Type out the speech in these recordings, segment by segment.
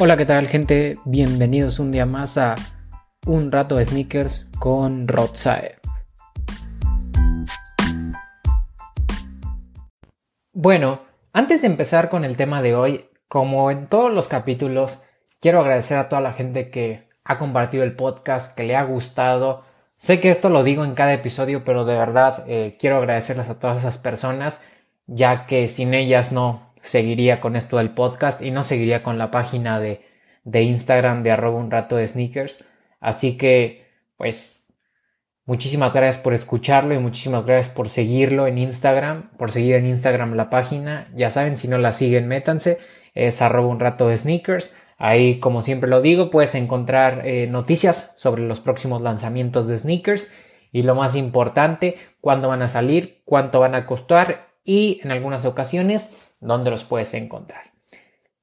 Hola, ¿qué tal gente? Bienvenidos un día más a Un rato de sneakers con Rodsae. Bueno, antes de empezar con el tema de hoy, como en todos los capítulos, quiero agradecer a toda la gente que ha compartido el podcast, que le ha gustado. Sé que esto lo digo en cada episodio, pero de verdad eh, quiero agradecerles a todas esas personas, ya que sin ellas no, seguiría con esto del podcast y no seguiría con la página de, de Instagram de arroba un rato de sneakers. Así que, pues, muchísimas gracias por escucharlo y muchísimas gracias por seguirlo en Instagram, por seguir en Instagram la página. Ya saben, si no la siguen, métanse. Es arroba un rato de sneakers. Ahí, como siempre lo digo, puedes encontrar eh, noticias sobre los próximos lanzamientos de sneakers y lo más importante, cuándo van a salir, cuánto van a costar y en algunas ocasiones dónde los puedes encontrar.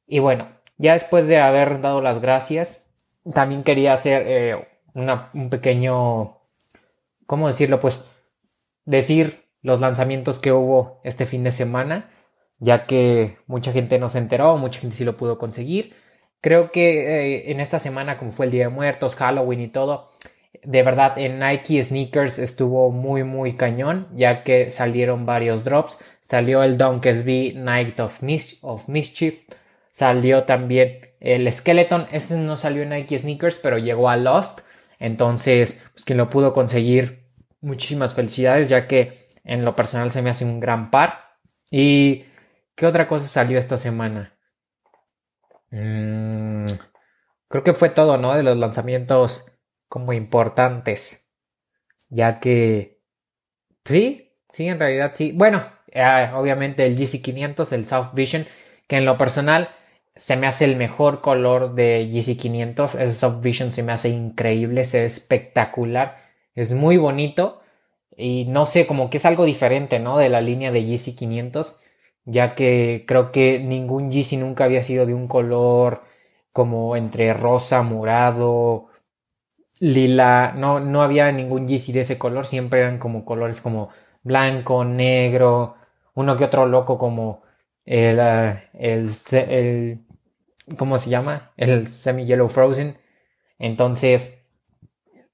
Y bueno, ya después de haber dado las gracias, también quería hacer eh, un pequeño, ¿cómo decirlo? Pues decir los lanzamientos que hubo este fin de semana, ya que mucha gente no se enteró, mucha gente sí lo pudo conseguir. Creo que eh, en esta semana, como fue el Día de Muertos, Halloween y todo, de verdad en Nike Sneakers estuvo muy muy cañón, ya que salieron varios drops. Salió el V Night of, of Mischief. Salió también el Skeleton. Ese no salió en Nike Sneakers, pero llegó a Lost. Entonces, pues quien lo pudo conseguir, muchísimas felicidades, ya que en lo personal se me hace un gran par. ¿Y qué otra cosa salió esta semana? Mm, creo que fue todo, ¿no? De los lanzamientos como importantes. Ya que... Sí, sí, en realidad sí. Bueno, Ah, obviamente el GC500, el Soft Vision, que en lo personal se me hace el mejor color de GC500. Ese Soft Vision se me hace increíble, se ve espectacular, es muy bonito y no sé, como que es algo diferente, ¿no? De la línea de GC500, ya que creo que ningún GC nunca había sido de un color como entre rosa, morado, lila, no, no había ningún GC de ese color, siempre eran como colores como blanco, negro, uno que otro loco como el, ah, el, ¿cómo se llama? El Semi Yellow Frozen. Entonces,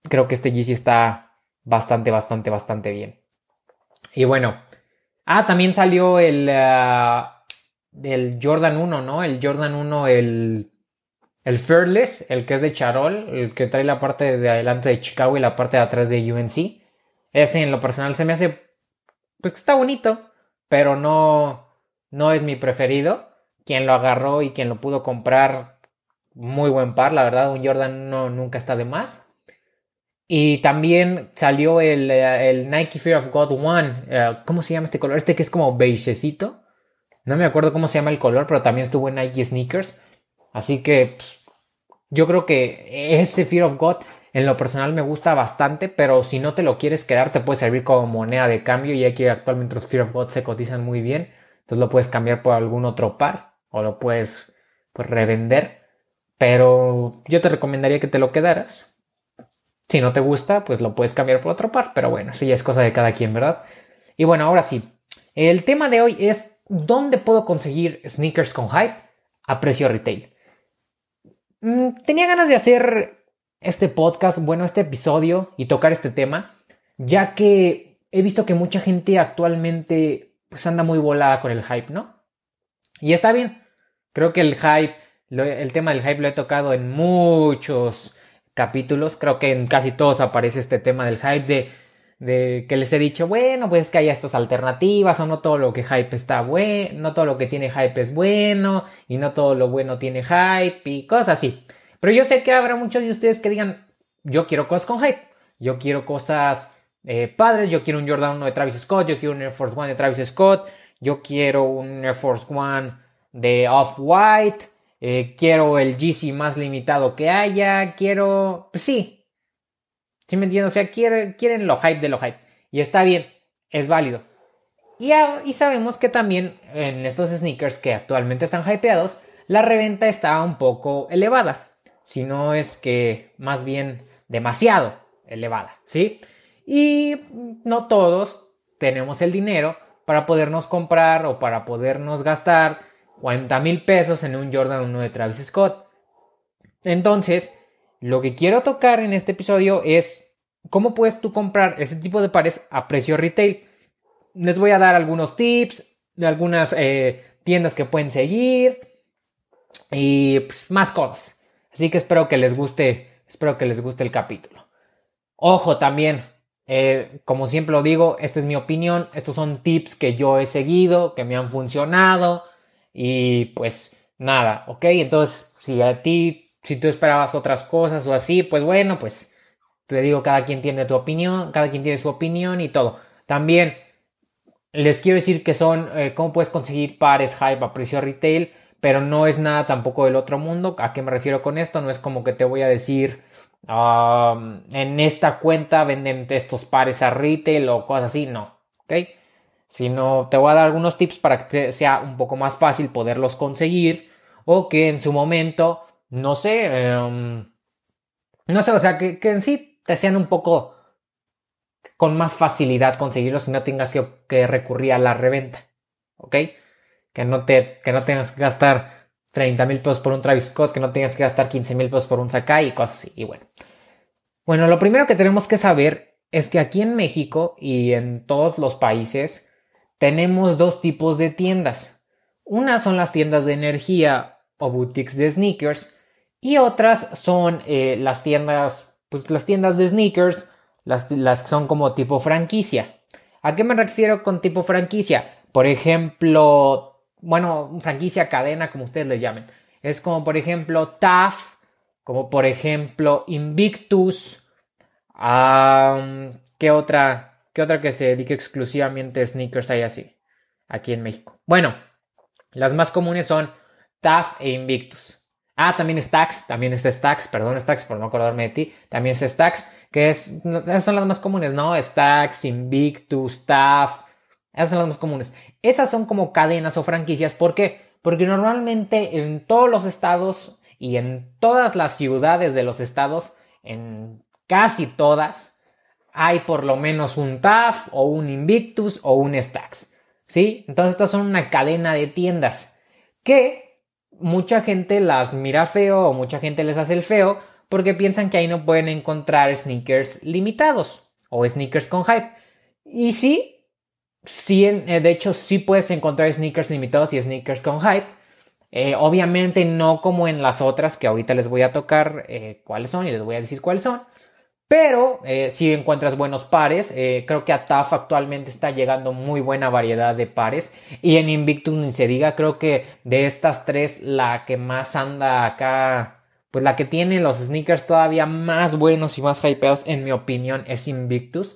creo que este GC está bastante, bastante, bastante bien. Y bueno, ah, también salió el, ah, el Jordan 1, ¿no? El Jordan 1, el, el Fearless, el que es de Charol, el que trae la parte de adelante de Chicago y la parte de atrás de UNC. Ese en lo personal se me hace, pues está bonito pero no, no es mi preferido. Quien lo agarró y quien lo pudo comprar, muy buen par, la verdad, un Jordan no, nunca está de más. Y también salió el, eh, el, Nike Fear of God One. Eh, ¿Cómo se llama este color? Este que es como beigecito. No me acuerdo cómo se llama el color, pero también estuvo en Nike Sneakers. Así que pues, yo creo que ese Fear of God en lo personal me gusta bastante, pero si no te lo quieres quedar, te puede servir como moneda de cambio, ya que actualmente los Fear of God se cotizan muy bien. Entonces lo puedes cambiar por algún otro par o lo puedes pues, revender. Pero yo te recomendaría que te lo quedaras. Si no te gusta, pues lo puedes cambiar por otro par. Pero bueno, eso ya es cosa de cada quien, ¿verdad? Y bueno, ahora sí. El tema de hoy es ¿dónde puedo conseguir sneakers con hype a precio retail? Mm, tenía ganas de hacer este podcast, bueno, este episodio y tocar este tema, ya que he visto que mucha gente actualmente pues anda muy volada con el hype, ¿no? Y está bien. Creo que el hype, el tema del hype lo he tocado en muchos capítulos. Creo que en casi todos aparece este tema del hype de, de que les he dicho, bueno, pues que hay estas alternativas o no todo lo que hype está bueno, no todo lo que tiene hype es bueno y no todo lo bueno tiene hype y cosas así. Pero yo sé que habrá muchos de ustedes que digan, yo quiero cosas con hype, yo quiero cosas eh, padres, yo quiero un Jordan 1 de Travis Scott, yo quiero un Air Force One de Travis Scott, yo quiero un Air Force One de Off-White, eh, quiero el GC más limitado que haya, quiero, pues sí, ¿sí me entienden? O sea, quieren, quieren lo hype de lo hype. Y está bien, es válido. Y, y sabemos que también en estos sneakers que actualmente están hypeados, la reventa está un poco elevada sino es que más bien demasiado elevada, ¿sí? Y no todos tenemos el dinero para podernos comprar o para podernos gastar 40 mil pesos en un Jordan 1 de Travis Scott. Entonces, lo que quiero tocar en este episodio es cómo puedes tú comprar ese tipo de pares a precio retail. Les voy a dar algunos tips de algunas eh, tiendas que pueden seguir y pues, más cosas. Así que espero que les guste, espero que les guste el capítulo. Ojo también, eh, como siempre lo digo, esta es mi opinión, estos son tips que yo he seguido, que me han funcionado y pues nada, ¿ok? Entonces, si a ti, si tú esperabas otras cosas o así, pues bueno, pues te digo, cada quien tiene tu opinión, cada quien tiene su opinión y todo. También les quiero decir que son, eh, cómo puedes conseguir pares hype a precio retail, pero no es nada tampoco del otro mundo. ¿A qué me refiero con esto? No es como que te voy a decir, en esta cuenta venden estos pares a retail o cosas así, no, ¿ok? Sino te voy a dar algunos tips para que sea un poco más fácil poderlos conseguir o que en su momento, no sé, em, no sé, o sea, que, en sí te sean un poco con más facilidad conseguirlos y no tengas que, recurrir a la reventa, ¿ok? Que no, te, que no tengas que gastar 30 mil pesos por un Travis Scott, que no tengas que gastar 15 mil pesos por un Sakai y cosas así. Y bueno. Bueno, lo primero que tenemos que saber es que aquí en México y en todos los países tenemos dos tipos de tiendas. Unas son las tiendas de energía o boutiques de sneakers y otras son eh, las tiendas, pues las tiendas de sneakers, las, las que son como tipo franquicia. ¿A qué me refiero con tipo franquicia? Por ejemplo, bueno, franquicia cadena, como ustedes le llamen. Es como por ejemplo TAF, como por ejemplo Invictus. ¿Qué otra? ¿Qué otra que se dedique exclusivamente a sneakers hay así? Aquí en México. Bueno, las más comunes son TAF e Invictus. Ah, también Stacks, también está Stacks, perdón Stacks por no acordarme de ti, también es Stacks, que es, son las más comunes, ¿no? Stacks, Invictus, TAF, esas son las más comunes. Esas son como cadenas o franquicias. ¿Por qué? Porque normalmente en todos los estados y en todas las ciudades de los estados, en casi todas, hay por lo menos un TAF o un Invictus o un Stacks. ¿Sí? Entonces estas son una cadena de tiendas que mucha gente las mira feo o mucha gente les hace el feo porque piensan que ahí no pueden encontrar sneakers limitados o sneakers con hype. Y sí, sí, eh, de hecho, sí puedes encontrar sneakers limitados y sneakers con hype. Eh, obviamente no como en las otras que ahorita les voy a tocar eh, cuáles son y les voy a decir cuáles son. Pero si encuentras buenos pares, creo que a TAF actualmente está llegando muy buena variedad de pares. Y en Invictus ni se diga, creo que de estas tres la que más anda acá, pues la que tiene los sneakers todavía más buenos y más hypeados en mi opinión es Invictus.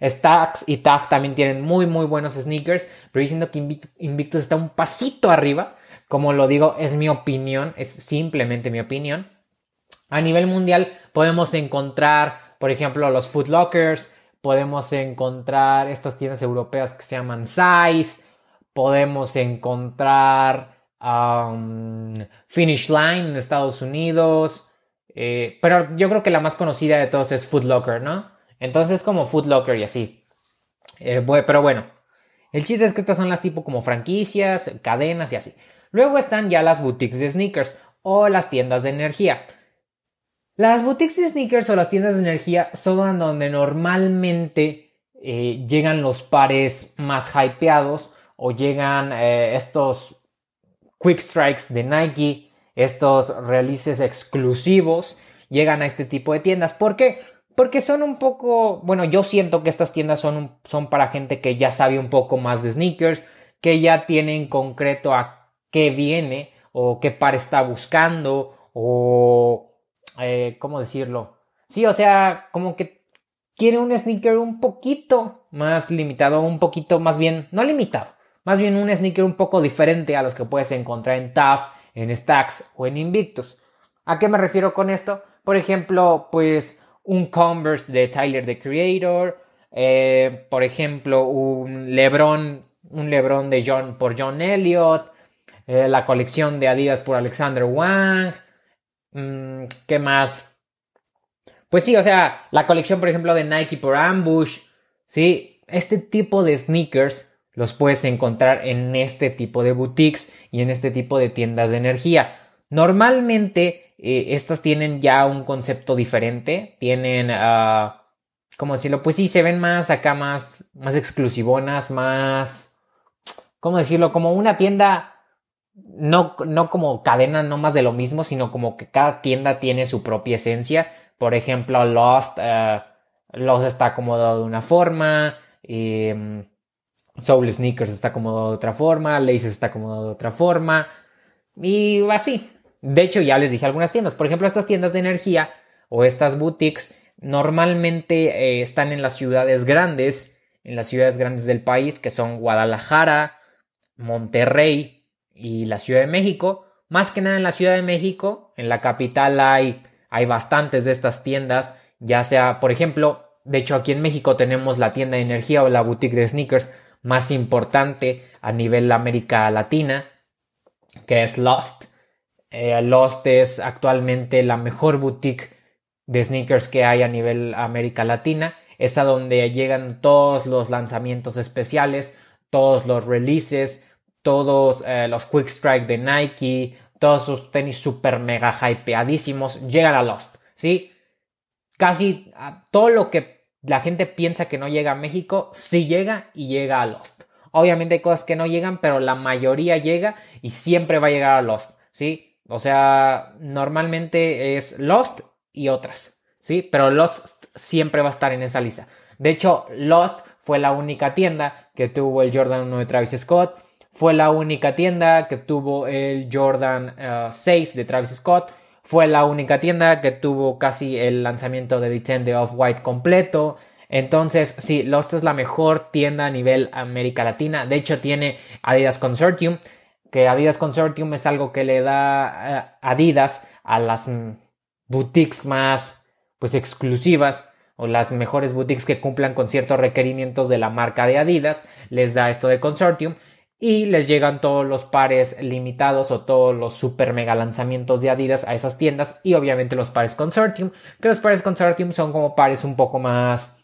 Stacks y TAF también tienen muy muy buenos sneakers, pero diciendo que Invictus está un pasito arriba. Como lo digo, es mi opinión, es simplemente mi opinión. A nivel mundial podemos encontrar, por ejemplo, los Foot Lockers, podemos encontrar estas tiendas europeas que se llaman Size, podemos encontrar Finish Line en Estados Unidos, eh, pero yo creo que la más conocida de todos es Foot Locker, ¿no? Entonces como Foot Locker y así. Eh, pero bueno, el chiste es que estas son las tipo como franquicias, cadenas y así. Luego están ya las boutiques de sneakers o las tiendas de energía. Las boutiques de sneakers o las tiendas de energía son donde normalmente eh, llegan los pares más hypeados o llegan eh, estos quick strikes de Nike, estos releases exclusivos, llegan a este tipo de tiendas. ¿Por qué? porque son un poco, bueno, yo siento que estas tiendas son, son para gente que ya sabe un poco más de sneakers, que ya tiene en concreto a qué viene o qué par está buscando o, eh, ¿cómo decirlo? Sí, o sea, como que quiere un sneaker un poquito más limitado, un poquito más bien, no limitado, más bien un sneaker un poco diferente a los que puedes encontrar en TAF, en Stacks o en Invictus. ¿A qué me refiero con esto? Por ejemplo, pues un Converse de Tyler the Creator, eh, por ejemplo, un Lebron, un Lebron de John por John Elliott, eh, la colección de Adidas por Alexander Wang, ¿qué más? Pues sí, o sea, la colección, por ejemplo, de Nike por Ambush, sí, este tipo de sneakers los puedes encontrar en este tipo de boutiques y en este tipo de tiendas de energía. Normalmente eh, estas tienen ya un concepto diferente, tienen, uh, ¿cómo decirlo? Pues sí, se ven más acá, más, más exclusivonas, más, ¿cómo decirlo? Como una tienda, no, no como cadena, no más de lo mismo, sino como que cada tienda tiene su propia esencia. Por ejemplo, Lost, uh, Lost está acomodado de una forma, eh, Soul Sneakers está acomodado de otra forma, Laces está acomodado de otra forma, y así. De hecho, ya les dije algunas tiendas. Por ejemplo, estas tiendas de energía o estas boutiques normalmente eh, están en las ciudades grandes, en las ciudades grandes del país, que son Guadalajara, Monterrey y la Ciudad de México. Más que nada en la Ciudad de México, en la capital hay, hay bastantes de estas tiendas, ya sea, por ejemplo, de hecho aquí en México tenemos la tienda de energía o la boutique de sneakers más importante a nivel América Latina, que es Lost. Eh, Lost es actualmente la mejor boutique de sneakers que hay a nivel América Latina. Es a donde llegan todos los lanzamientos especiales, todos los releases, todos eh, los quick strike de Nike, todos sus tenis super mega hypeadísimos, llegan a Lost, ¿sí? Casi todo lo que la gente piensa que no llega a México, sí llega y llega a Lost. Obviamente hay cosas que no llegan, pero la mayoría llega y siempre va a llegar a Lost, ¿sí? O sea, normalmente es Lost y otras, ¿sí? Pero Lost siempre va a estar en esa lista. De hecho, Lost fue la única tienda que tuvo el Jordan 1 de Travis Scott, fue la única tienda que tuvo el Jordan 6 eh, de Travis Scott, fue la única tienda que tuvo casi el lanzamiento de The de Off-White completo, entonces, sí, Lost es la mejor tienda a nivel América Latina. De hecho, tiene Adidas Consortium, que Adidas Consortium es algo que le da eh, Adidas a las boutiques más pues exclusivas o las mejores boutiques que cumplan con ciertos requerimientos de la marca de Adidas, les da esto de Consortium y les llegan todos los pares limitados o todos los super mega lanzamientos de Adidas a esas tiendas y obviamente los pares Consortium, que los pares Consortium son como pares un poco más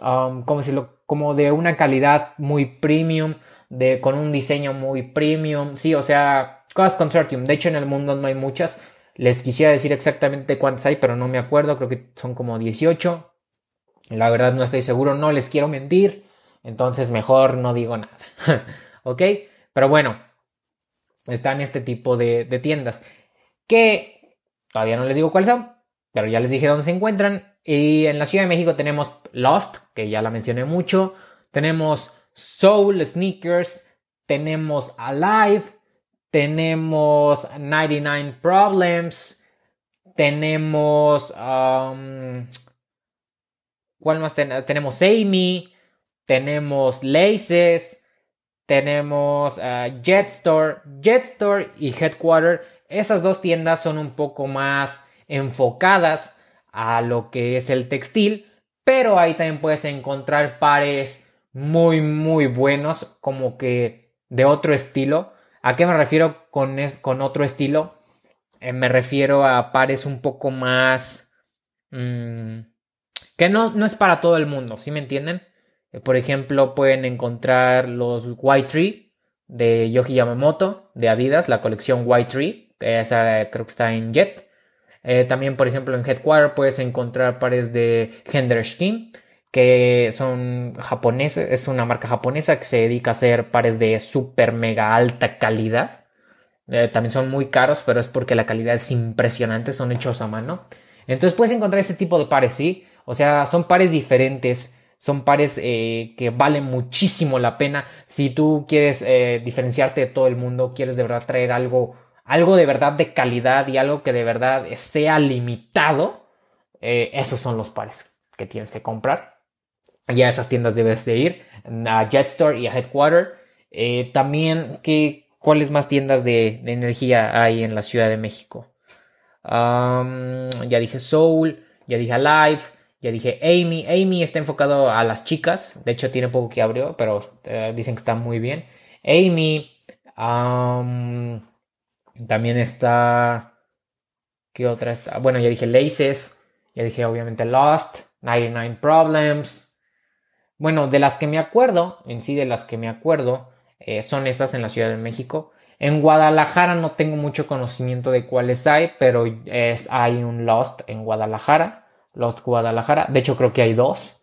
um, ¿cómo decirlo? Como de una calidad muy premium, de, con un diseño muy premium. Sí, o sea, cosas consortium. De hecho, en el mundo no hay muchas. Les quisiera decir exactamente cuántas hay, pero no me acuerdo. Creo que son como 18. La verdad no estoy seguro, no les quiero mentir. Entonces mejor no digo nada. ¿Ok? Pero bueno, están este tipo de, tiendas. Que todavía no les digo cuáles son, pero ya les dije dónde se encuentran. Y en la Ciudad de México tenemos Lost, que ya la mencioné mucho. Tenemos Soul Sneakers. Tenemos Alive. Tenemos 99 Problems. Tenemos. Um, ¿Cuál más tenemos? Amy. Tenemos Laces. Tenemos uh, Jetstore. Jetstore y Headquarter. Esas dos tiendas son un poco más enfocadas a lo que es el textil, pero ahí también puedes encontrar pares muy muy buenos como que de otro estilo. ¿A qué me refiero con, con otro estilo? Eh, me refiero a pares un poco más... Mm, que no, no, es para todo el mundo, ¿sí me entienden? Eh, por ejemplo, pueden encontrar los White Tree de Yoji Yamamoto, de Adidas, la colección White Tree, esa creo que está en Jet. Eh, también, por ejemplo, en Headquarter puedes encontrar pares de Hender Skin, que son japoneses, es una marca japonesa que se dedica a hacer pares de super mega alta calidad. Eh, también son muy caros, pero es porque la calidad es impresionante, son hechos a mano. Entonces puedes encontrar este tipo de pares, ¿sí? O sea, son pares diferentes, son pares eh, que valen muchísimo la pena. Si tú quieres diferenciarte de todo el mundo, quieres de verdad traer algo algo de verdad de calidad y algo que de verdad sea limitado, eh, esos son los pares que tienes que comprar. Ya a esas tiendas debes de ir, a Jetstore y a Headquarter. Eh, también, ¿qué, ¿cuáles más tiendas de, energía hay en la Ciudad de México? ya dije Soul, ya dije Alive, ya dije Amy. Amy está enfocado a las chicas. De hecho, tiene poco que abrió, pero eh, dicen que está muy bien. Amy. También está. ¿Qué otra está? Bueno, ya dije Laces. Ya dije obviamente Lost. 99 Problems. Bueno, de las que me acuerdo, en sí de las que me acuerdo, eh, son estas en la Ciudad de México. En Guadalajara no tengo mucho conocimiento de cuáles hay, pero hay un Lost en Guadalajara. Lost Guadalajara. De hecho, creo que hay dos.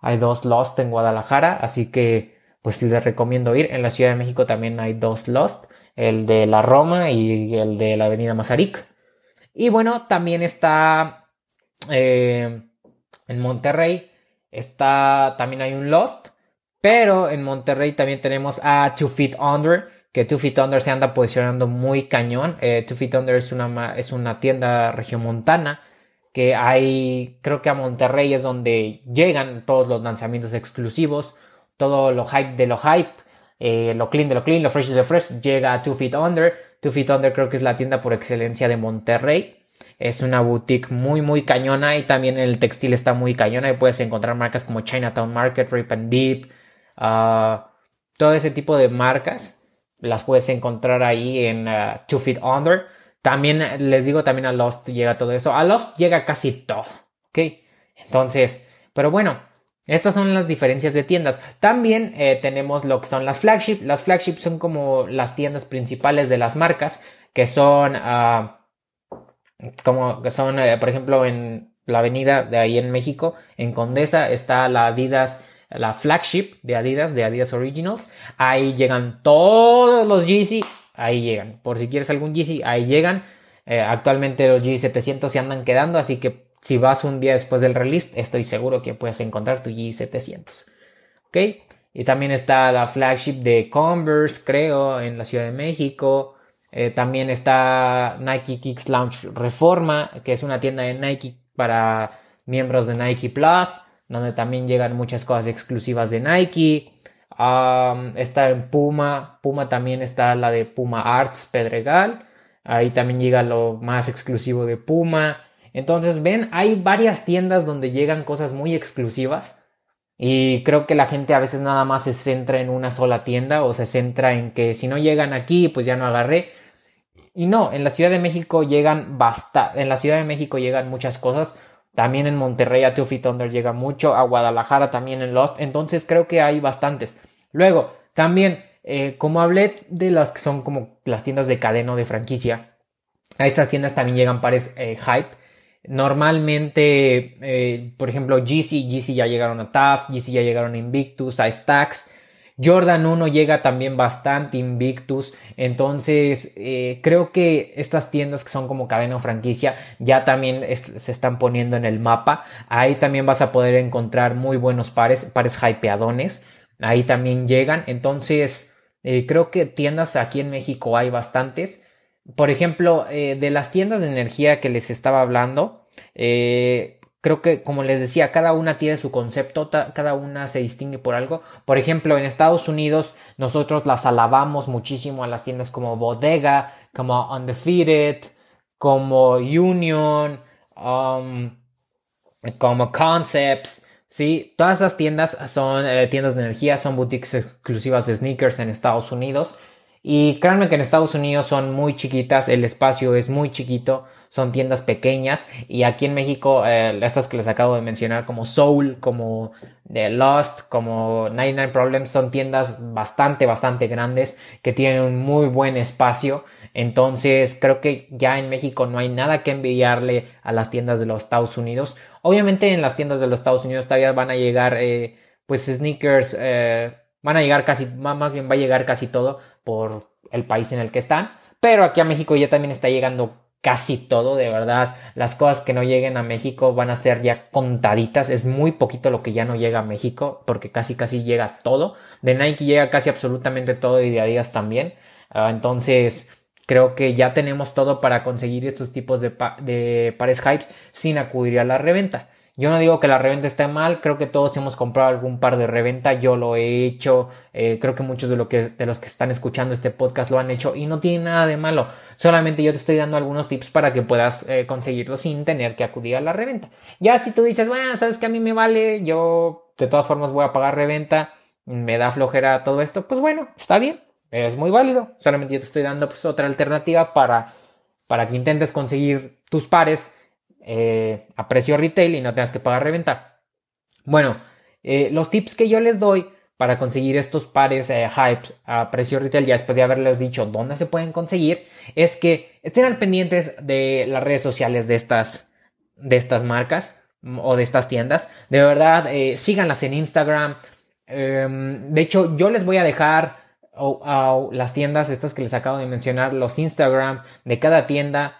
Hay dos Lost en Guadalajara. Así que, pues les recomiendo ir. En la Ciudad de México también hay dos Lost. El de la Roma y el de la Avenida Mazarik. Y bueno, también está eh, en Monterrey. Está, también hay un Lost. Pero en Monterrey también tenemos a Two Feet Under, que Two Feet Under se anda posicionando muy cañón. Eh, Two Feet Under es una, es una tienda regiomontana que hay, creo que a Monterrey es donde llegan todos los lanzamientos exclusivos, todo lo hype de lo hype, eh, lo clean de lo clean, lo fresh de lo fresh, llega a Two Feet Under. Two Feet Under creo que es la tienda por excelencia de Monterrey. Es una boutique muy, muy cañona y también el textil está muy cañona y puedes encontrar marcas como Chinatown Market, Rip and Deep, Ah, todo ese tipo de marcas las puedes encontrar ahí en uh, Two Feet Under. También les digo, también a Lost llega todo eso. A Lost llega casi todo. ¿Ok? Entonces, pero bueno, estas son las diferencias de tiendas. También eh, tenemos lo que son las flagship. Las flagship son como las tiendas principales de las marcas, que son uh, como que son, eh, por ejemplo, en la avenida de ahí en México, en Condesa, está la Adidas la flagship de Adidas, de Adidas Originals. Ahí llegan todos los Yeezy, ahí llegan. Por si quieres algún Yeezy, ahí llegan. Eh, actualmente los Yeezy 700 se andan quedando, así que si vas un día después del release, estoy seguro que puedes encontrar tu Yeezy 700. ¿Ok? Y también está la flagship de Converse, creo, en la Ciudad de México. Eh, también está Nike Kicks Lounge Reforma, que es una tienda de Nike para miembros de Nike Plus donde también llegan muchas cosas exclusivas de Nike. Está en Puma, Puma también está la de Puma Arts Pedregal. Ahí también llega lo más exclusivo de Puma. Entonces, ven, hay varias tiendas donde llegan cosas muy exclusivas. Y creo que la gente a veces nada más se centra en una sola tienda o se centra en que si no llegan aquí, pues ya no agarré. Y no, en la Ciudad de México llegan basta, en la Ciudad de México llegan muchas cosas también en Monterrey a Two Feet Under llega mucho. A Guadalajara también en Lost. Entonces creo que hay bastantes. Luego, también, eh, como hablé de las que son como las tiendas de cadena de franquicia. A estas tiendas también llegan pares eh, hype. Normalmente, eh, por ejemplo, GC, GC ya llegaron a TAF, GC ya llegaron a Invictus, a Stacks. Jordan 1 llega también bastante Invictus. Entonces, eh, creo que estas tiendas que son como cadena o franquicia ya también se están poniendo en el mapa. Ahí también vas a poder encontrar muy buenos pares, pares hypeadones. Ahí también llegan. Entonces, eh, creo que tiendas aquí en México hay bastantes. Por ejemplo, eh, de las tiendas de energía que les estaba hablando, creo que, como les decía, cada una tiene su concepto, cada una se distingue por algo. Por ejemplo, en Estados Unidos nosotros las alabamos muchísimo a las tiendas como Bodega, como Undefeated, como Union, um, como Concepts. Sí, todas esas tiendas son eh, tiendas de energía, son boutiques exclusivas de sneakers en Estados Unidos. Y créanme que en Estados Unidos son muy chiquitas, el espacio es muy chiquito, son tiendas pequeñas y aquí en México eh, estas que les acabo de mencionar como Soul, como eh, Lost, como 99 Problems son tiendas bastante, bastante grandes que tienen un muy buen espacio. Entonces creo que ya en México no hay nada que enviarle a las tiendas de los Estados Unidos. Obviamente en las tiendas de los Estados Unidos todavía van a llegar eh, pues sneakers, van a llegar casi, más bien va a llegar casi todo por el país en el que están. Pero aquí a México ya también está llegando casi todo, de verdad. Las cosas que no lleguen a México van a ser ya contaditas. Es muy poquito lo que ya no llega a México, porque casi casi llega todo. De Nike llega casi absolutamente todo y de Adidas también. Ah, entonces, creo que ya tenemos todo para conseguir estos tipos de, de pares hypes sin acudir a la reventa. Yo no digo que la reventa esté mal, creo que todos hemos comprado algún par de reventa, yo lo he hecho, eh, creo que muchos de, los que están escuchando este podcast lo han hecho y no tiene nada de malo, solamente yo te estoy dando algunos tips para que puedas eh, conseguirlo sin tener que acudir a la reventa. Ya si tú dices, bueno, sabes que a mí me vale, yo de todas formas voy a pagar reventa, me da flojera todo esto, pues bueno, está bien, es muy válido, solamente yo te estoy dando pues otra alternativa para, para que intentes conseguir tus pares eh, a precio retail y no tengas que pagar reventa. Bueno, eh, los tips que yo les doy, para conseguir estos pares eh, hype a precio retail, ya después de haberles dicho dónde se pueden conseguir, es que estén al pendientes de las redes sociales de estas, de estas marcas mm, o de estas tiendas. De verdad, eh, síganlas en Instagram. Em, de hecho, yo les voy a dejar las tiendas, estas que les acabo de mencionar, los Instagram de cada tienda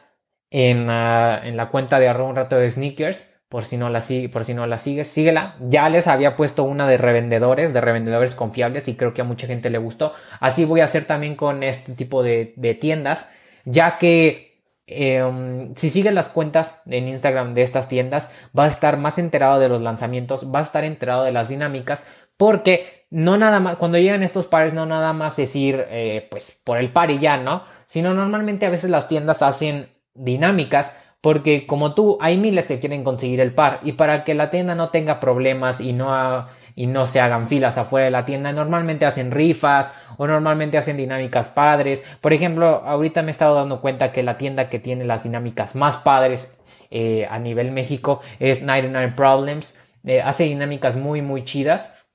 en, la cuenta de arroba un rato de sneakers por si no la por si no la sigues, síguela. Ya les había puesto una de revendedores, de revendedores confiables y creo que a mucha gente le gustó. Así voy a hacer también con este tipo de, tiendas, ya que em, si sigues las cuentas en Instagram de estas tiendas, vas a estar más enterado de los lanzamientos, vas a estar enterado de las dinámicas, porque no nada más, cuando llegan estos pares, no nada más es ir, eh, pues, por el par y ya, ¿no? Sino normalmente a veces las tiendas hacen dinámicas porque como tú, hay miles que quieren conseguir el par y para que la tienda no tenga problemas y no, y no se hagan filas afuera de la tienda, normalmente hacen rifas o normalmente hacen dinámicas padres. Por ejemplo, ahorita me he estado dando cuenta que la tienda que tiene las dinámicas más padres eh, a nivel México es 99 Problems. Eh, hace dinámicas muy, muy chidas.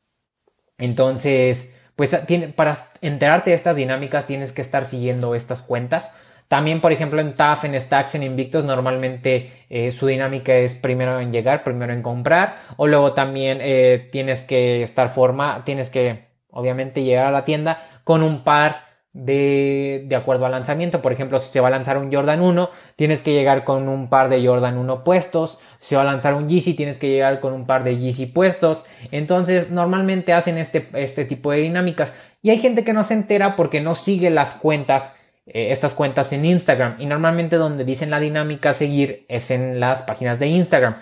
Entonces, pues para enterarte de estas dinámicas tienes que estar siguiendo estas cuentas. También, por ejemplo, en TAF, en Stacks, en Invictus, normalmente eh, su dinámica es primero en llegar, primero en comprar, o luego también eh, tienes que estar forma, tienes que, obviamente, llegar a la tienda con un par de, de acuerdo al lanzamiento. Por ejemplo, si se va a lanzar un Jordan 1, tienes que llegar con un par de Jordan 1 puestos. Si se va a lanzar un Yeezy, tienes que llegar con un par de Yeezy puestos. Entonces, normalmente hacen este, este tipo de dinámicas. Y hay gente que no se entera porque no sigue las cuentas eh, estas cuentas en Instagram y normalmente donde dicen la dinámica a seguir es en las páginas de Instagram.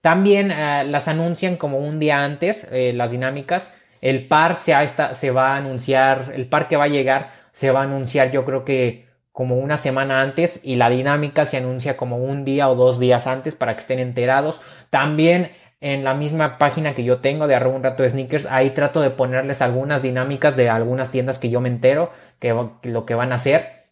También eh, las anuncian como un día antes, eh, las dinámicas. El par se, se va a anunciar, el par que va a llegar se va a anunciar yo creo que como una semana antes y la dinámica se anuncia como un día o dos días antes para que estén enterados. También en la misma página que yo tengo de arroba un rato sneakers, ahí trato de ponerles algunas dinámicas de algunas tiendas que yo me entero que lo que van a hacer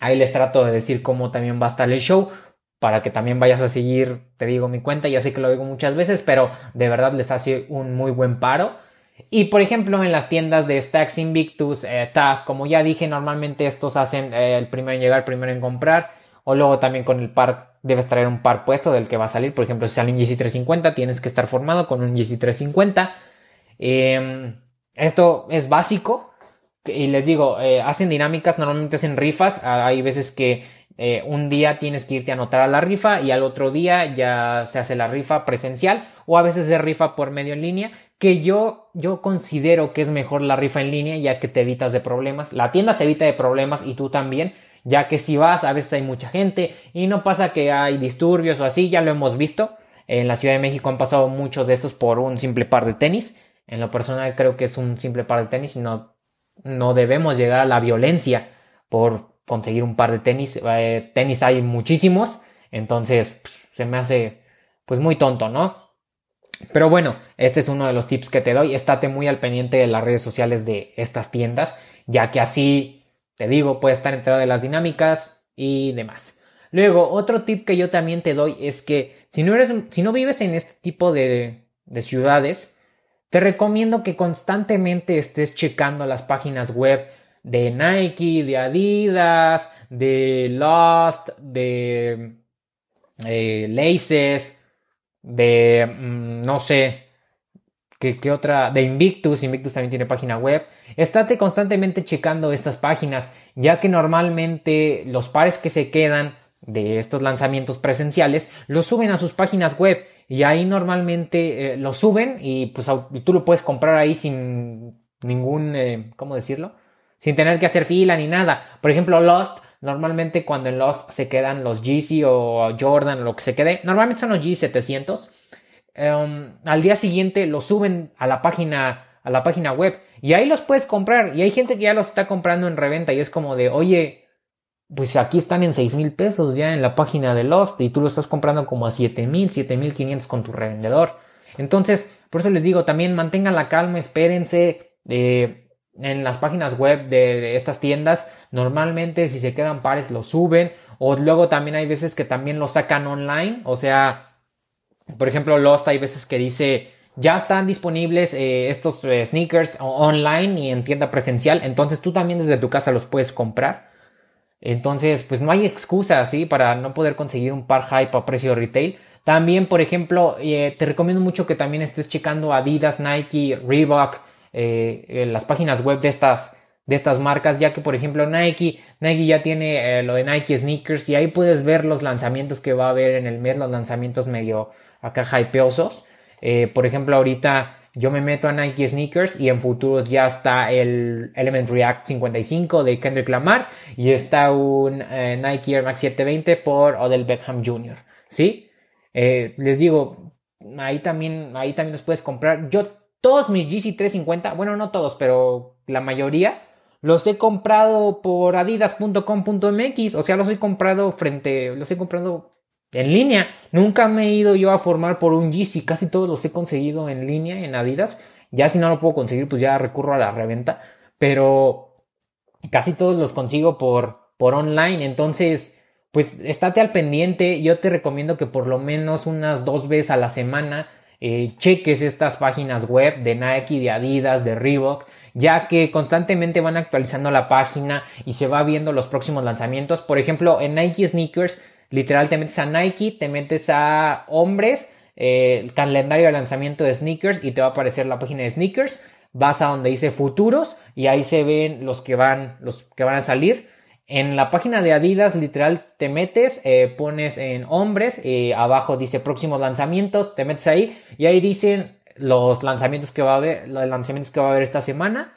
Ahí les trato de decir cómo también va a estar el show para que también vayas a seguir, te digo, mi cuenta. Ya sé que lo digo muchas veces, pero de verdad les hace un muy buen paro. Y por ejemplo, en las tiendas de Stacks Invictus, eh, TAF, como ya dije, normalmente estos hacen eh, el primero en llegar, primero en comprar. O luego también con el par, debes traer un par puesto del que va a salir. Por ejemplo, si sale un GC350, tienes que estar formado con un GC350. Em, esto es básico, y les digo, eh, hacen dinámicas, normalmente hacen rifas. Ah, hay veces que eh, un día tienes que irte a anotar a la rifa y al otro día ya se hace la rifa presencial o a veces se rifa por medio en línea. Que yo, yo considero que es mejor la rifa en línea ya que te evitas de problemas. La tienda se evita de problemas y tú también. Ya que si vas, a veces hay mucha gente y no pasa que hay disturbios o así, ya lo hemos visto. En la Ciudad de México han pasado muchos de estos por un simple par de tenis. En lo personal creo que es un simple par de tenis y no no debemos llegar a la violencia por conseguir un par de tenis. Eh, tenis hay muchísimos, entonces se me hace pues muy tonto, ¿no? Pero bueno, este es uno de los tips que te doy. Estate muy al pendiente de las redes sociales de estas tiendas, ya que así, te digo, puedes estar enterado de las dinámicas y demás. Luego, otro tip que yo también te doy es que si no, eres, si no vives en este tipo de, de ciudades, te recomiendo que constantemente estés checando las páginas web de Nike, de Adidas, de Lost, de eh, Laces, de mm, no sé, ¿qué, otra? De Invictus, Invictus también tiene página web. Estate constantemente checando estas páginas, ya que normalmente los pares que se quedan de estos lanzamientos presenciales los suben a sus páginas web y ahí normalmente eh, lo suben y pues tú lo puedes comprar ahí sin ningún, eh, ¿cómo decirlo? Sin tener que hacer fila ni nada. Por ejemplo, Lost, normalmente cuando en Lost se quedan los GC o Jordan o lo que se quede, normalmente son los G700. Em, al día siguiente lo suben a la página a la página web y ahí los puedes comprar y hay gente que ya los está comprando en reventa y es como de oye pues aquí están en 6 mil pesos ya en la página de Lost y tú lo estás comprando como a 7 mil, 7 mil 500 con tu revendedor. Entonces, por eso les digo, también mantengan la calma, espérense. Eh, en las páginas web de estas tiendas, normalmente si se quedan pares lo suben o luego también hay veces que también lo sacan online, o sea, por ejemplo, Lost hay veces que dice ya están disponibles eh, estos eh, sneakers online y en tienda presencial, entonces tú también desde tu casa los puedes comprar. Entonces, pues no hay excusa, ¿sí? Para no poder conseguir un par hype a precio retail. También, por ejemplo, eh, te recomiendo mucho que también estés checando Adidas, Nike, Reebok, las páginas web de estas, de estas marcas, ya que, por ejemplo, Nike, Nike ya tiene lo de Nike Sneakers y ahí puedes ver los lanzamientos que va a haber en el mes, los lanzamientos medio acá hypeosos. Eh, por ejemplo, ahorita yo me meto a Nike Sneakers y en futuros ya está el Element React 55 de Kendrick Lamar y está un eh, Nike Air Max 720 por Odell Beckham Jr. ¿Sí? Eh, les digo, ahí también, ahí también los puedes comprar. Yo todos mis GC 350, bueno, no todos, pero la mayoría los he comprado por adidas.com.mx, o sea, los he comprado frente, los he comprado en línea. Nunca me he ido yo a formar por un Yeezy, casi todos los he conseguido en línea, en Adidas. Ya si no lo puedo conseguir, pues ya recurro a la reventa, pero casi todos los consigo por, por online. Entonces, pues estate al pendiente. Yo te recomiendo que por lo menos unas dos veces a la semana eh, cheques estas páginas web de Nike, de Adidas, de Reebok, ya que constantemente van actualizando la página y se va viendo los próximos lanzamientos. Por ejemplo, en Nike Sneakers Literal, te metes a Nike, te metes a hombres, eh, el calendario de lanzamiento de sneakers y te va a aparecer la página de sneakers. Vas a donde dice futuros y ahí se ven los que van, los que van a salir. En la página de Adidas, literal, te metes, eh, pones en hombres, eh, abajo dice próximos lanzamientos, te metes ahí y ahí dicen los lanzamientos que va a haber, los lanzamientos que va a haber esta semana.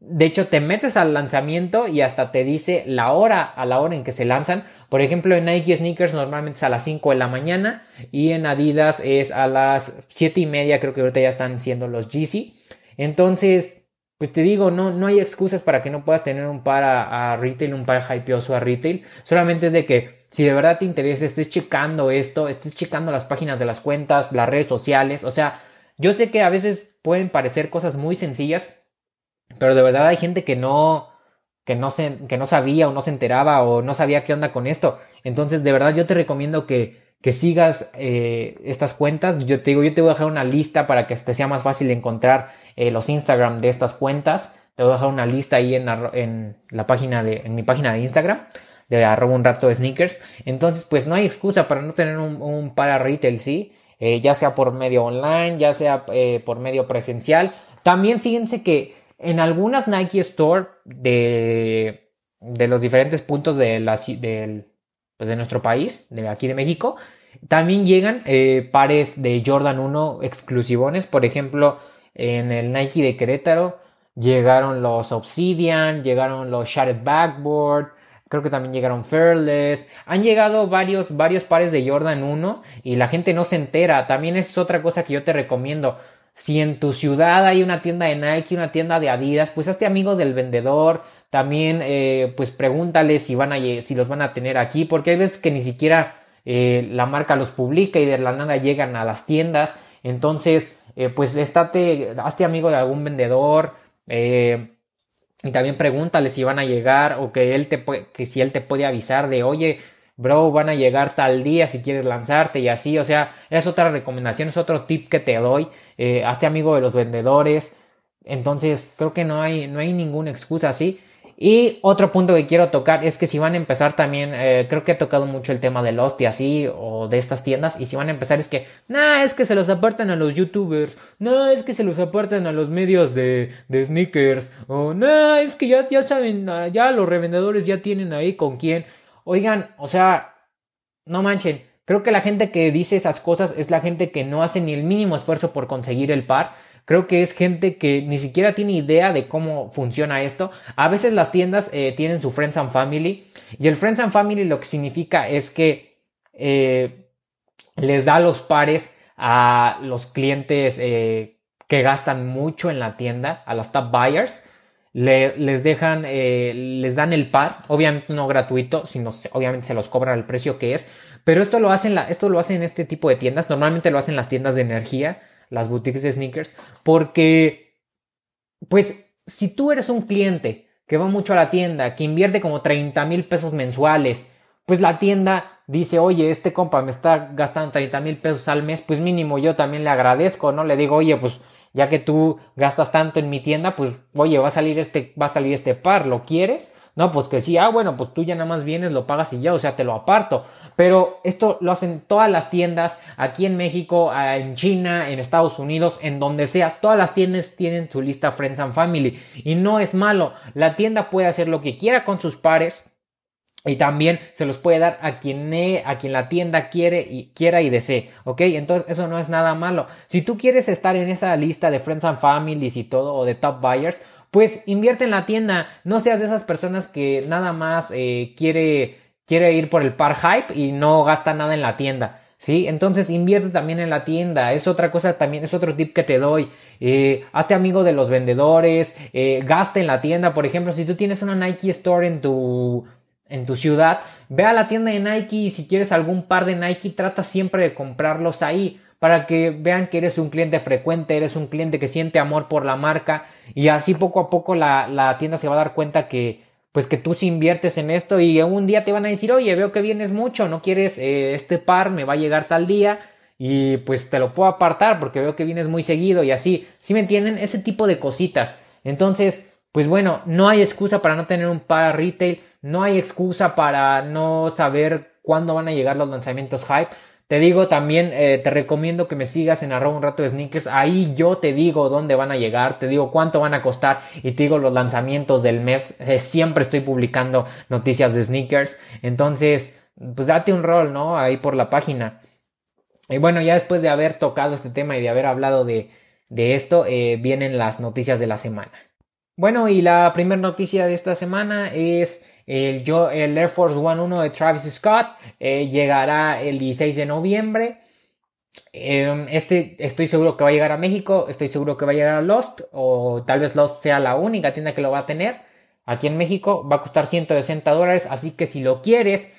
De hecho, te metes al lanzamiento y hasta te dice la hora a la hora en que se lanzan. Por ejemplo, en Nike Sneakers normalmente es a las 5 de la mañana y en Adidas es a las 7 y media, creo que ahorita ya están siendo los GC. Entonces, pues te digo, no, no hay excusas para que no puedas tener un par a, retail, un par hypeoso a retail. Solamente es de que si de verdad te interesa, estés checando esto, estés checando las páginas de las cuentas, las redes sociales. O sea, yo sé que a veces pueden parecer cosas muy sencillas, pero de verdad hay gente que no, que no, se, que no sabía o no se enteraba o no sabía qué onda con esto. Entonces, de verdad yo te recomiendo que, que sigas eh, estas cuentas. Yo te digo, yo te voy a dejar una lista para que te sea más fácil encontrar eh, los Instagram de estas cuentas. Te voy a dejar una lista ahí en en la página de, en mi página de Instagram de arroba un rato de sneakers. Entonces, pues no hay excusa para no tener un, un para retail, sí. Eh, ya sea por medio online, ya sea por medio presencial. También fíjense que en algunas Nike Store de, de los diferentes puntos de, la, pues de nuestro país, de aquí de México, también llegan eh, pares de Jordan 1 exclusivones. Por ejemplo, en el Nike de Querétaro llegaron los Obsidian, llegaron los Shattered Backboard, creo que también llegaron Fearless. Han llegado varios, varios pares de Jordan 1 y la gente no se entera. También es otra cosa que yo te recomiendo. Si en tu ciudad hay una tienda de Nike, una tienda de Adidas, pues hazte amigo del vendedor. También, eh, pues pregúntale si van a, si los van a tener aquí, porque hay veces que ni siquiera eh, la marca los publica y de la nada llegan a las tiendas. Entonces, eh, pues estate, hazte amigo de algún vendedor. y también pregúntale si van a llegar o que él te que si él te puede avisar de, oye, bro, van a llegar tal día si quieres lanzarte y así, o sea, es otra recomendación, es otro tip que te doy, eh, hazte amigo de los vendedores, entonces creo que no hay, no hay ninguna excusa así. Y otro punto que quiero tocar es que si van a empezar también, eh, creo que he tocado mucho el tema del Lost y así, o de estas tiendas, y si van a empezar es que, nah, es que se los apartan a los youtubers, no, es que se los apartan a los medios de, de sneakers, o no, es que ya, ya saben, ya los revendedores ya tienen ahí con quién. Oigan, o sea, no manchen. Creo que la gente que dice esas cosas es la gente que no hace ni el mínimo esfuerzo por conseguir el par. Creo que es gente que ni siquiera tiene idea de cómo funciona esto. A veces las tiendas eh, tienen su Friends and Family. Y el Friends and Family lo que significa es que eh, les da los pares a los clientes eh, que gastan mucho en la tienda, a los top buyers les dejan, les dan el par, obviamente no gratuito, sino obviamente se los cobran al precio que es, pero esto lo hacen, la, esto lo hacen en este tipo de tiendas, normalmente lo hacen las tiendas de energía, las boutiques de sneakers, porque, pues, si tú eres un cliente que va mucho a la tienda, que invierte como 30 mil pesos mensuales, pues la tienda dice, oye, este compa me está gastando 30 mil pesos al mes, pues mínimo yo también le agradezco, ¿no? Le digo, oye, pues ya que tú gastas tanto en mi tienda, pues oye, va a salir este, va a salir este par, ¿lo quieres? No, pues que sí, ah, bueno, pues tú ya nada más vienes, lo pagas y ya, o sea, te lo aparto. Pero esto lo hacen todas las tiendas, aquí en México, en China, en Estados Unidos, en donde sea, todas las tiendas tienen su lista Friends and Family. Y no es malo, la tienda puede hacer lo que quiera con sus pares y también se los puede dar a quien, a quien la tienda quiere y quiera y desee, ¿ok? Entonces eso no es nada malo. Si tú quieres estar en esa lista de Friends and Families y todo, o de Top Buyers, pues invierte en la tienda. No seas de esas personas que nada más eh, quiere, quiere ir por el par hype y no gasta nada en la tienda. ¿Sí? Entonces invierte también en la tienda. Es otra cosa también, es otro tip que te doy. Eh, hazte amigo de los vendedores, eh, gasta en la tienda. Por ejemplo, si tú tienes una Nike Store en tu en tu ciudad, ve a la tienda de Nike y si quieres algún par de Nike, trata siempre de comprarlos ahí para que vean que eres un cliente frecuente, eres un cliente que siente amor por la marca y así poco a poco la, tienda se va a dar cuenta que pues que tú sí inviertes en esto y un día te van a decir, oye, veo que vienes mucho, no quieres eh, este par, me va a llegar tal día y pues te lo puedo apartar porque veo que vienes muy seguido y así, ¿sí me entienden? Ese tipo de cositas. Entonces, pues bueno, no hay excusa para no tener un par retail no hay excusa para no saber cuándo van a llegar los lanzamientos hype. Te digo también, eh, te recomiendo que me sigas en arroba un rato de sneakers. Ahí yo te digo dónde van a llegar, te digo cuánto van a costar y te digo los lanzamientos del mes. Eh, siempre estoy publicando noticias de sneakers. Entonces, pues date un rol, ¿no? Ahí por la página. Y bueno, ya después de haber tocado este tema y de haber hablado de, de esto, eh, vienen las noticias de la semana. Bueno, y la primera noticia de esta semana es el, yo, el Air Force One 1 de Travis Scott eh, llegará el 16 de noviembre. Em, este estoy seguro que va a llegar a México, estoy seguro que va a llegar a Lost, o tal vez Lost sea la única tienda que lo va a tener. Aquí en México va a costar 160 dólares, así que si lo quieres,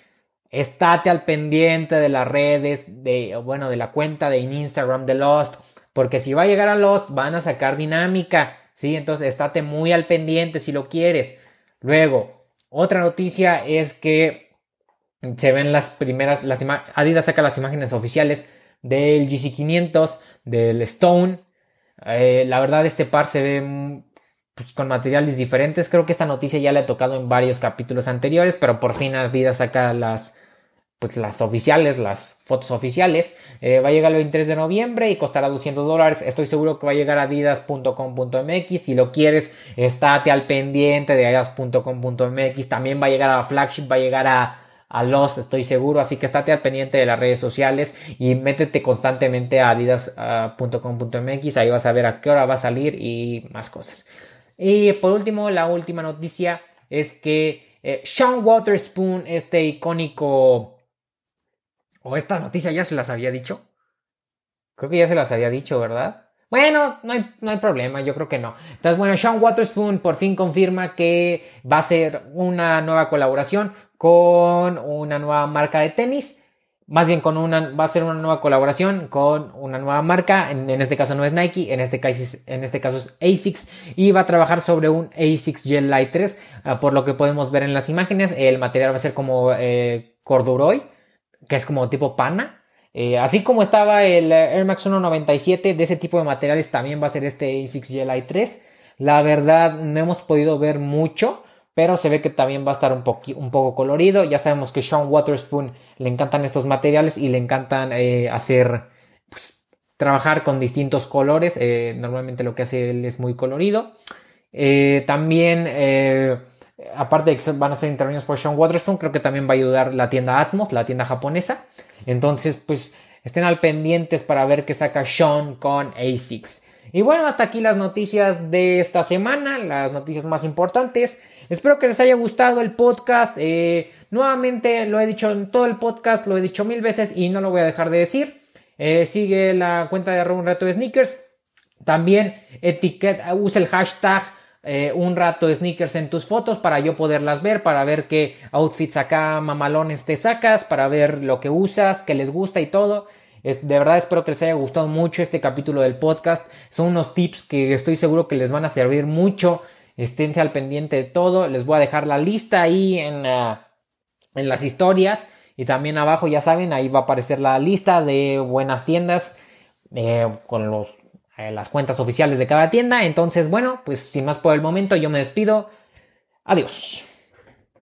estate al pendiente de las redes, de, bueno, de la cuenta de Instagram de Lost, porque si va a llegar a Lost, van a sacar dinámica, ¿sí? Entonces, estate muy al pendiente si lo quieres. Luego, otra noticia es que se ven las primeras, las Adidas saca las imágenes oficiales del GC500, del Stone. Eh, la verdad este par se ve pues, con materiales diferentes. Creo que esta noticia ya le ha tocado en varios capítulos anteriores, pero por fin Adidas saca las pues las oficiales, las fotos oficiales. Eh, va a llegar el 23 de noviembre y costará 200 dólares. Estoy seguro que va a llegar a adidas.com.mx. Si lo quieres, estate al pendiente de adidas.com.mx. También va a llegar a Flagship, va a llegar a, a Lost, estoy seguro. Así que estate al pendiente de las redes sociales y métete constantemente a adidas.com.mx. Ahí vas a ver a qué hora va a salir y más cosas. Y por último, la última noticia es que eh, Sean Waterspoon, este icónico ¿O esta noticia ya se las había dicho? Creo que ya se las había dicho, ¿verdad? Bueno, no hay, no hay, problema, yo creo que no. Entonces, bueno, Sean Waterspoon por fin confirma que va a ser una nueva colaboración con una nueva marca de tenis. Más bien con una, va a ser una nueva colaboración con una nueva marca. En, este caso no es Nike, en este, caso, en este caso es ASICS. Y va a trabajar sobre un ASICS Gel Light 3. Ah, por lo que podemos ver en las imágenes, el material va a ser como eh, corduroy que es como tipo pana. Eh, así como estaba el Air Max 197, de ese tipo de materiales también va a ser este A6 GLI 3. La verdad, no hemos podido ver mucho, pero se ve que también va a estar un, un poco colorido. Ya sabemos que Sean Waterspoon le encantan estos materiales y le encantan eh, hacer, pues, trabajar con distintos colores. Eh, normalmente lo que hace él es muy colorido. también aparte de que van a ser intervenidos por Sean Waterspoon, creo que también va a ayudar la tienda Atmos, la tienda japonesa. Entonces, pues estén al pendientes para ver qué saca Sean con ASICS. Y bueno, hasta aquí las noticias de esta semana, las noticias más importantes. Espero que les haya gustado el podcast. Eh, nuevamente lo he dicho en todo el podcast, lo he dicho mil veces y no lo voy a dejar de decir. Eh, sigue la cuenta de un reto de sneakers. También etiqueta, usa el hashtag eh, un rato sneakers en tus fotos para yo poderlas ver, para ver qué outfits acá mamalones te sacas, para ver lo que usas, qué les gusta y todo. Es, de verdad espero que les haya gustado mucho este capítulo del podcast. Son unos tips que estoy seguro que les van a servir mucho. Esténse al pendiente de todo. Les voy a dejar la lista ahí en, en las historias. Y también abajo, ya saben, ahí va a aparecer la lista de buenas tiendas eh, con los, eh, las cuentas oficiales de cada tienda. Entonces, bueno, pues sin más por el momento, yo me despido. Adiós.